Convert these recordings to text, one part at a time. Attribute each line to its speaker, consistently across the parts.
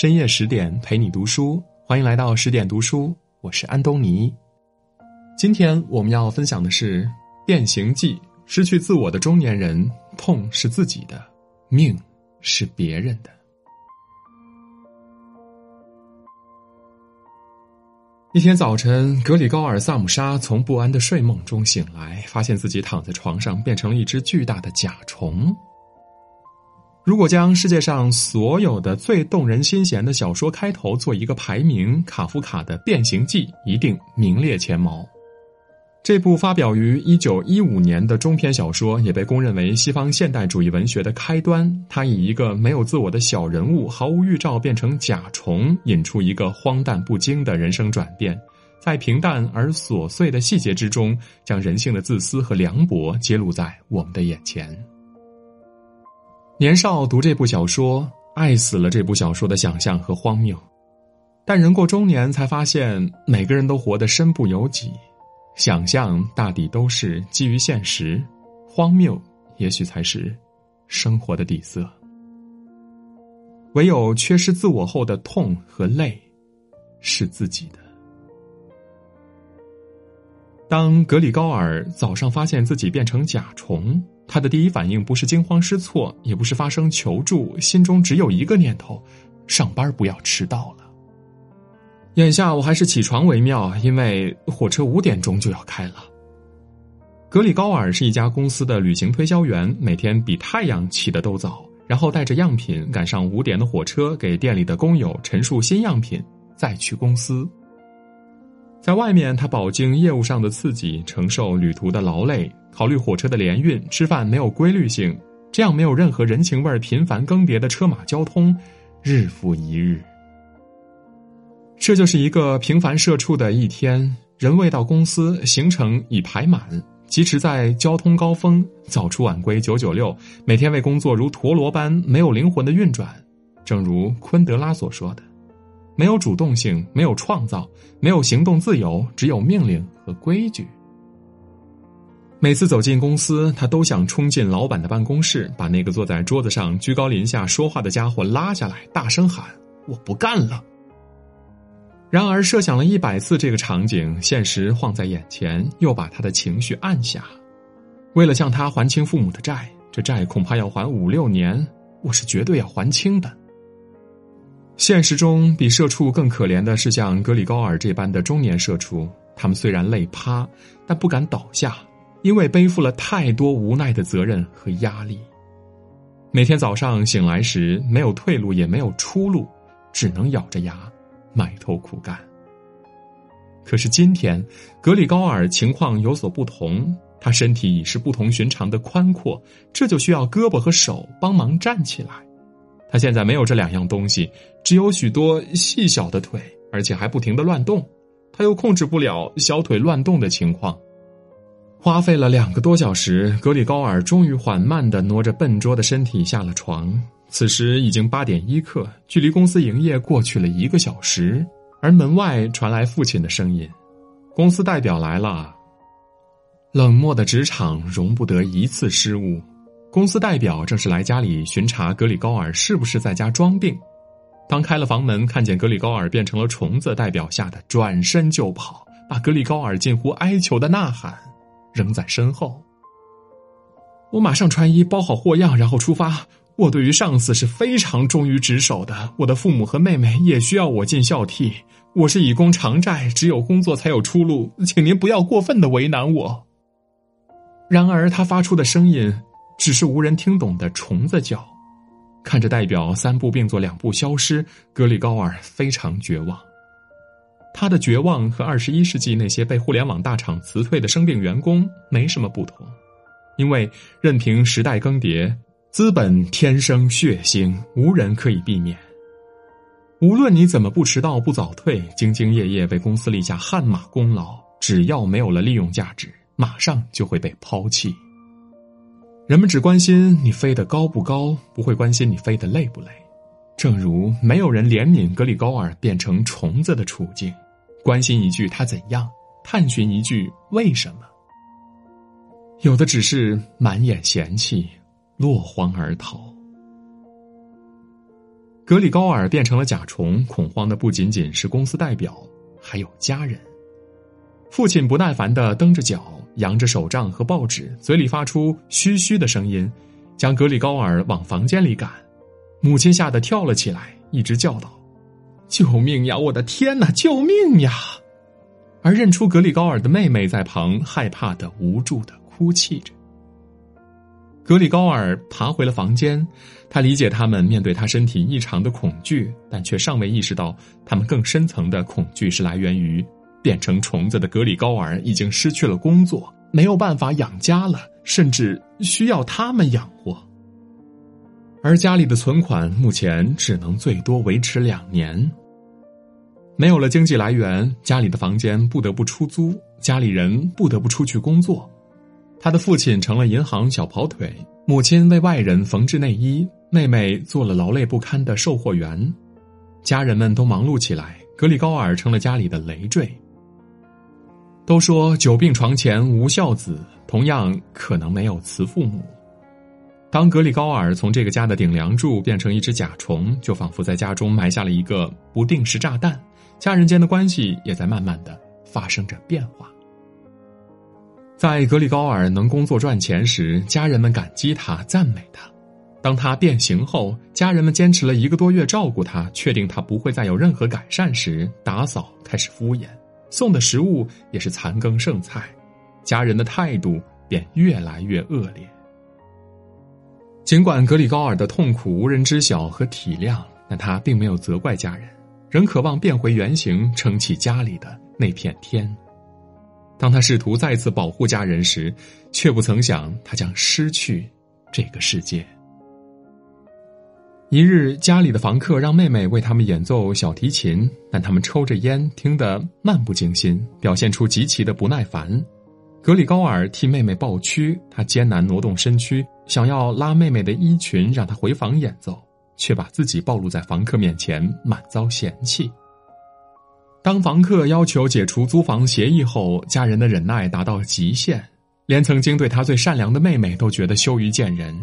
Speaker 1: 深夜十点陪你读书，欢迎来到十点读书，我是安东尼。今天我们要分享的是《变形记》，失去自我的中年人，痛是自己的，命是别人的。一天早晨，格里高尔·萨姆沙从不安的睡梦中醒来，发现自己躺在床上，变成了一只巨大的甲虫。如果将世界上所有的最动人心弦的小说开头做一个排名，卡夫卡的《变形记》一定名列前茅。这部发表于一九一五年的中篇小说，也被公认为西方现代主义文学的开端。它以一个没有自我的小人物，毫无预兆变成甲虫，引出一个荒诞不经的人生转变，在平淡而琐碎的细节之中，将人性的自私和凉薄揭露在我们的眼前。年少读这部小说，爱死了这部小说的想象和荒谬，但人过中年才发现，每个人都活得身不由己。想象大抵都是基于现实，荒谬也许才是生活的底色。唯有缺失自我后的痛和累，是自己的。当格里高尔早上发现自己变成甲虫，他的第一反应不是惊慌失措，也不是发声求助，心中只有一个念头：上班不要迟到了。眼下我还是起床为妙，因为火车五点钟就要开了。格里高尔是一家公司的旅行推销员，每天比太阳起得都早，然后带着样品赶上五点的火车，给店里的工友陈述新样品，再去公司。在外面，他饱经业务上的刺激，承受旅途的劳累，考虑火车的联运，吃饭没有规律性，这样没有任何人情味频繁更迭的车马交通，日复一日。这就是一个平凡社畜的一天，人未到公司，行程已排满，疾驰在交通高峰，早出晚归九九六，每天为工作如陀螺般没有灵魂的运转。正如昆德拉所说的：“没有主动性，没有创造，没有行动自由，只有命令和规矩。”每次走进公司，他都想冲进老板的办公室，把那个坐在桌子上居高临下说话的家伙拉下来，大声喊：“我不干了！”然而，设想了一百次这个场景，现实晃在眼前，又把他的情绪按下。为了向他还清父母的债，这债恐怕要还五六年，我是绝对要还清的。现实中，比社畜更可怜的是像格里高尔这般的中年社畜，他们虽然累趴，但不敢倒下，因为背负了太多无奈的责任和压力。每天早上醒来时，没有退路，也没有出路，只能咬着牙。埋头苦干。可是今天，格里高尔情况有所不同，他身体已是不同寻常的宽阔，这就需要胳膊和手帮忙站起来。他现在没有这两样东西，只有许多细小的腿，而且还不停的乱动。他又控制不了小腿乱动的情况。花费了两个多小时，格里高尔终于缓慢的挪着笨拙的身体下了床。此时已经八点一刻，距离公司营业过去了一个小时，而门外传来父亲的声音：“公司代表来了。”冷漠的职场容不得一次失误。公司代表正是来家里巡查格里高尔是不是在家装病。当开了房门，看见格里高尔变成了虫子，代表吓得转身就跑，把格里高尔近乎哀求的呐喊扔在身后。我马上穿衣，包好货样，然后出发。我对于上司是非常忠于职守的，我的父母和妹妹也需要我尽孝悌。我是以工偿债，只有工作才有出路，请您不要过分的为难我。然而，他发出的声音只是无人听懂的虫子叫。看着代表三步并作两步消失，格里高尔非常绝望。他的绝望和二十一世纪那些被互联网大厂辞退的生病员工没什么不同，因为任凭时代更迭。资本天生血腥，无人可以避免。无论你怎么不迟到、不早退，兢兢业业为公司立下汗马功劳，只要没有了利用价值，马上就会被抛弃。人们只关心你飞得高不高，不会关心你飞得累不累。正如没有人怜悯格里高尔变成虫子的处境，关心一句他怎样，探寻一句为什么。有的只是满眼嫌弃。落荒而逃。格里高尔变成了甲虫，恐慌的不仅仅是公司代表，还有家人。父亲不耐烦的蹬着脚，扬着手杖和报纸，嘴里发出嘘嘘的声音，将格里高尔往房间里赶。母亲吓得跳了起来，一直叫道：“救命呀！我的天哪！救命呀！”而认出格里高尔的妹妹在旁害怕的、无助的哭泣着。格里高尔爬回了房间，他理解他们面对他身体异常的恐惧，但却尚未意识到他们更深层的恐惧是来源于变成虫子的格里高尔已经失去了工作，没有办法养家了，甚至需要他们养活。而家里的存款目前只能最多维持两年。没有了经济来源，家里的房间不得不出租，家里人不得不出去工作。他的父亲成了银行小跑腿，母亲为外人缝制内衣，妹妹做了劳累不堪的售货员，家人们都忙碌起来，格里高尔成了家里的累赘。都说久病床前无孝子，同样可能没有慈父母。当格里高尔从这个家的顶梁柱变成一只甲虫，就仿佛在家中埋下了一个不定时炸弹，家人间的关系也在慢慢的发生着变化。在格里高尔能工作赚钱时，家人们感激他、赞美他；当他变形后，家人们坚持了一个多月照顾他，确定他不会再有任何改善时，打扫开始敷衍，送的食物也是残羹剩菜，家人的态度便越来越恶劣。尽管格里高尔的痛苦无人知晓和体谅，但他并没有责怪家人，仍渴望变回原形，撑起家里的那片天。当他试图再次保护家人时，却不曾想他将失去这个世界。一日，家里的房客让妹妹为他们演奏小提琴，但他们抽着烟，听得漫不经心，表现出极其的不耐烦。格里高尔替妹妹抱屈，他艰难挪动身躯。想要拉妹妹的衣裙，让她回房演奏，却把自己暴露在房客面前，满遭嫌弃。当房客要求解除租房协议后，家人的忍耐达到极限，连曾经对他最善良的妹妹都觉得羞于见人。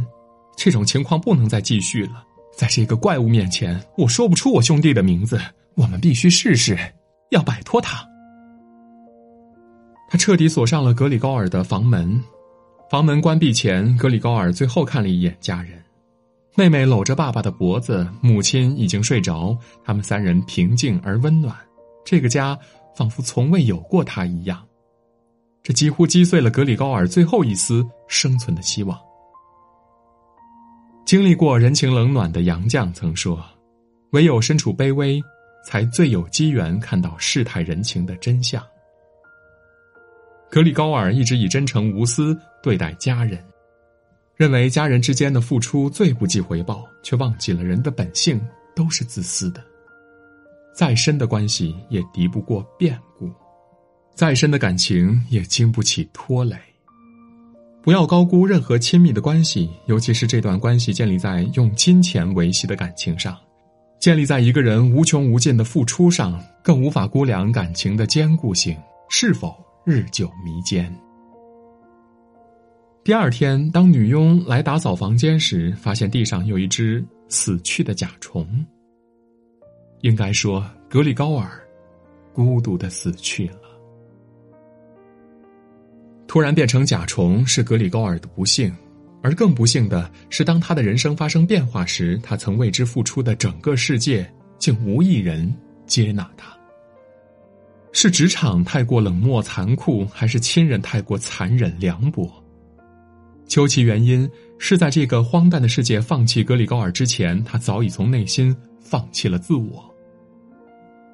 Speaker 1: 这种情况不能再继续了，在这个怪物面前，我说不出我兄弟的名字。我们必须试试，要摆脱他。他彻底锁上了格里高尔的房门。房门关闭前，格里高尔最后看了一眼家人，妹妹搂着爸爸的脖子，母亲已经睡着，他们三人平静而温暖，这个家仿佛从未有过他一样，这几乎击碎了格里高尔最后一丝生存的希望。经历过人情冷暖的杨绛曾说：“唯有身处卑微，才最有机缘看到世态人情的真相。”格里高尔一直以真诚无私对待家人，认为家人之间的付出最不计回报，却忘记了人的本性都是自私的。再深的关系也敌不过变故，再深的感情也经不起拖累。不要高估任何亲密的关系，尤其是这段关系建立在用金钱维系的感情上，建立在一个人无穷无尽的付出上，更无法估量感情的坚固性是否。日久弥坚。第二天，当女佣来打扫房间时，发现地上有一只死去的甲虫。应该说，格里高尔孤独的死去了。突然变成甲虫是格里高尔的不幸，而更不幸的是，当他的人生发生变化时，他曾为之付出的整个世界，竟无一人接纳他。是职场太过冷漠残酷，还是亲人太过残忍凉薄？究其原因，是在这个荒诞的世界放弃格里高尔之前，他早已从内心放弃了自我。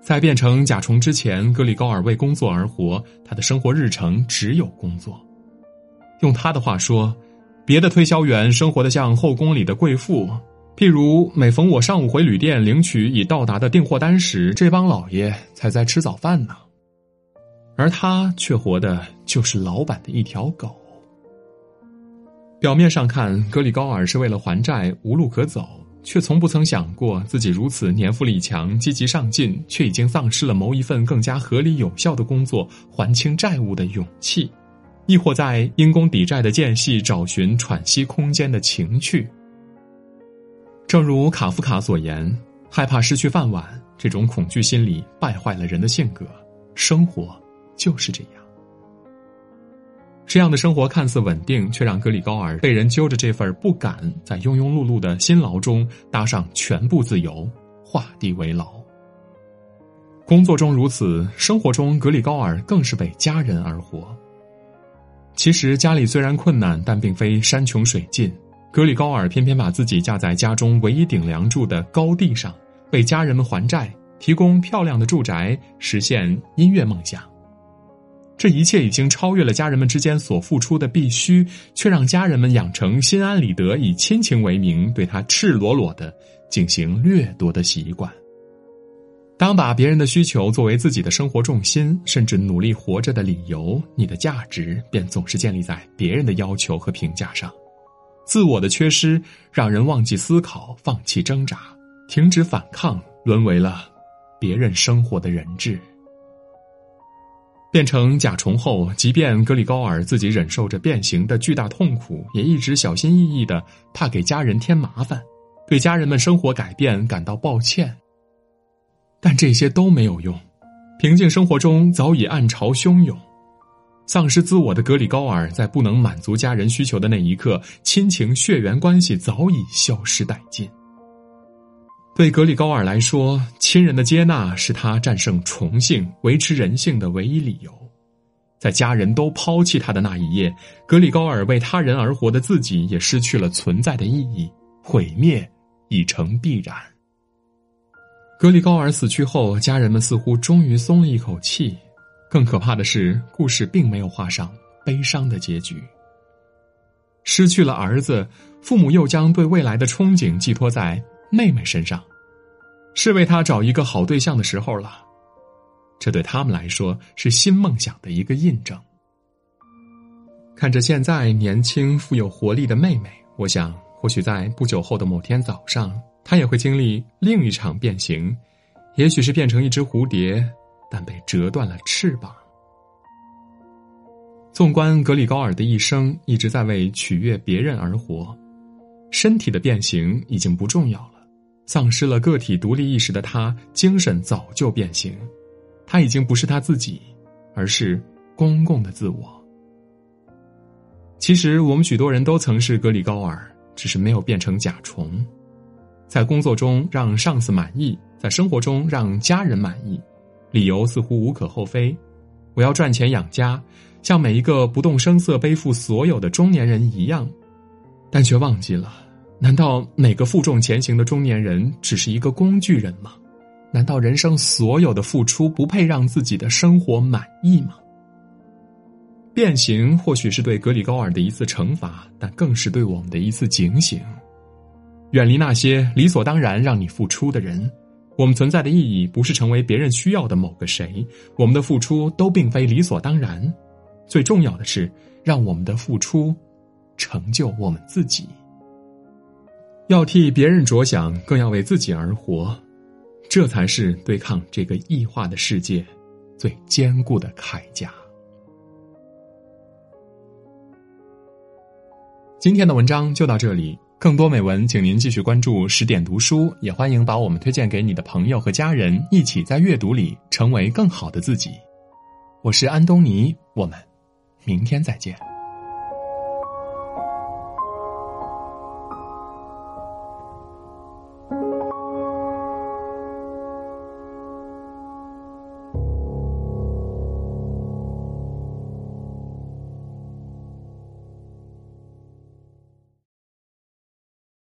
Speaker 1: 在变成甲虫之前，格里高尔为工作而活，他的生活日程只有工作。用他的话说，别的推销员生活的像后宫里的贵妇，譬如每逢我上午回旅店领取已到达的订货单时，这帮老爷才在吃早饭呢。而他却活的就是老板的一条狗。表面上看，格里高尔是为了还债无路可走，却从不曾想过自己如此年富力强、积极上进，却已经丧失了谋一份更加合理有效的工作还清债务的勇气，亦或在因公抵债的间隙找寻喘息空间的情趣。正如卡夫卡所言。害怕失去饭碗，这种恐惧心理败坏了人的性格。生活就是这样。这样的生活看似稳定，却让格里高尔被人揪着这份不敢，在庸庸碌碌的辛劳中搭上全部自由，画地为牢。工作中如此，生活中格里高尔更是为家人而活。其实家里虽然困难，但并非山穷水尽。格里高尔偏偏把自己架在家中唯一顶梁柱的高地上，为家人们还债，提供漂亮的住宅，实现音乐梦想。这一切已经超越了家人们之间所付出的必须，却让家人们养成心安理得以亲情为名对他赤裸裸的进行掠夺的习惯。当把别人的需求作为自己的生活重心，甚至努力活着的理由，你的价值便总是建立在别人的要求和评价上。自我的缺失让人忘记思考，放弃挣扎，停止反抗，沦为了别人生活的人质。变成甲虫后，即便格里高尔自己忍受着变形的巨大痛苦，也一直小心翼翼的，怕给家人添麻烦，对家人们生活改变感到抱歉。但这些都没有用，平静生活中早已暗潮汹涌。丧失自我的格里高尔，在不能满足家人需求的那一刻，亲情血缘关系早已消失殆尽。对格里高尔来说，亲人的接纳是他战胜虫性、维持人性的唯一理由。在家人都抛弃他的那一夜，格里高尔为他人而活的自己也失去了存在的意义，毁灭已成必然。格里高尔死去后，家人们似乎终于松了一口气。更可怕的是，故事并没有画上悲伤的结局。失去了儿子，父母又将对未来的憧憬寄托在妹妹身上，是为他找一个好对象的时候了。这对他们来说是新梦想的一个印证。看着现在年轻富有活力的妹妹，我想，或许在不久后的某天早上，她也会经历另一场变形，也许是变成一只蝴蝶。但被折断了翅膀。纵观格里高尔的一生，一直在为取悦别人而活，身体的变形已经不重要了。丧失了个体独立意识的他，精神早就变形。他已经不是他自己，而是公共的自我。其实，我们许多人都曾是格里高尔，只是没有变成甲虫，在工作中让上司满意，在生活中让家人满意。理由似乎无可厚非，我要赚钱养家，像每一个不动声色背负所有的中年人一样，但却忘记了：难道每个负重前行的中年人只是一个工具人吗？难道人生所有的付出不配让自己的生活满意吗？变形或许是对格里高尔的一次惩罚，但更是对我们的一次警醒：远离那些理所当然让你付出的人。我们存在的意义不是成为别人需要的某个谁，我们的付出都并非理所当然。最重要的是，让我们的付出成就我们自己。要替别人着想，更要为自己而活，这才是对抗这个异化的世界最坚固的铠甲。今天的文章就到这里。更多美文，请您继续关注十点读书，也欢迎把我们推荐给你的朋友和家人，一起在阅读里成为更好的自己。我是安东尼，我们明天再见。